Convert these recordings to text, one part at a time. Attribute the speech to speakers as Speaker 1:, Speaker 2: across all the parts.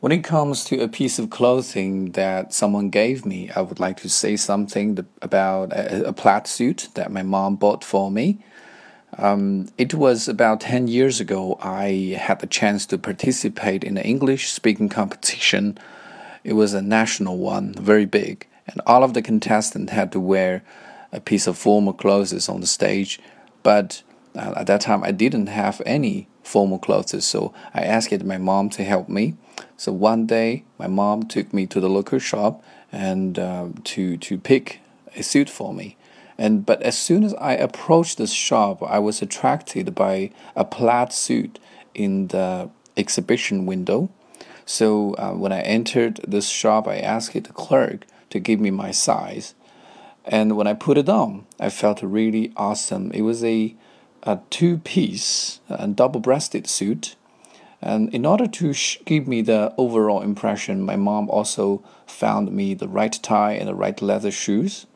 Speaker 1: When it comes to a piece of clothing that someone gave me, I would like to say something about a, a plaid suit that my mom bought for me. Um, it was about 10 years ago, I had the chance to participate in an English speaking competition. It was a national one, very big, and all of the contestants had to wear a piece of formal clothes on the stage. But uh, at that time, I didn't have any formal clothes, so I asked my mom to help me. So one day, my mom took me to the local shop and uh, to to pick a suit for me. And but as soon as I approached the shop, I was attracted by a plaid suit in the exhibition window. So uh, when I entered this shop, I asked the clerk to give me my size. And when I put it on, I felt really awesome. It was a, a two piece and double breasted suit and in order to give me the overall impression, my mom also found me the right tie and the right leather shoes.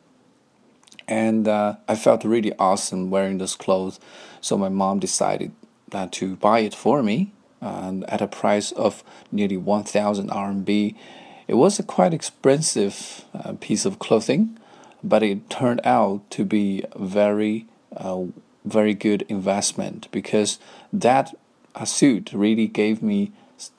Speaker 1: And uh, I felt really awesome wearing those clothes. So my mom decided uh, to buy it for me and at a price of nearly 1000 RMB. It was a quite expensive uh, piece of clothing, but it turned out to be very, uh, very good investment because that suit really gave me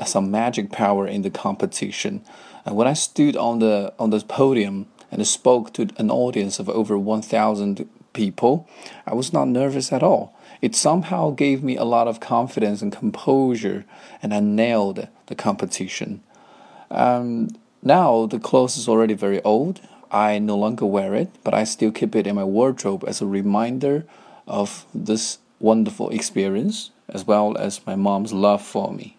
Speaker 1: some magic power in the competition. And when I stood on the on the podium and spoke to an audience of over 1,000 people, I was not nervous at all. It somehow gave me a lot of confidence and composure, and I nailed the competition. Um, now the clothes is already very old. I no longer wear it, but I still keep it in my wardrobe as a reminder of this wonderful experience as well as my mom's love for me.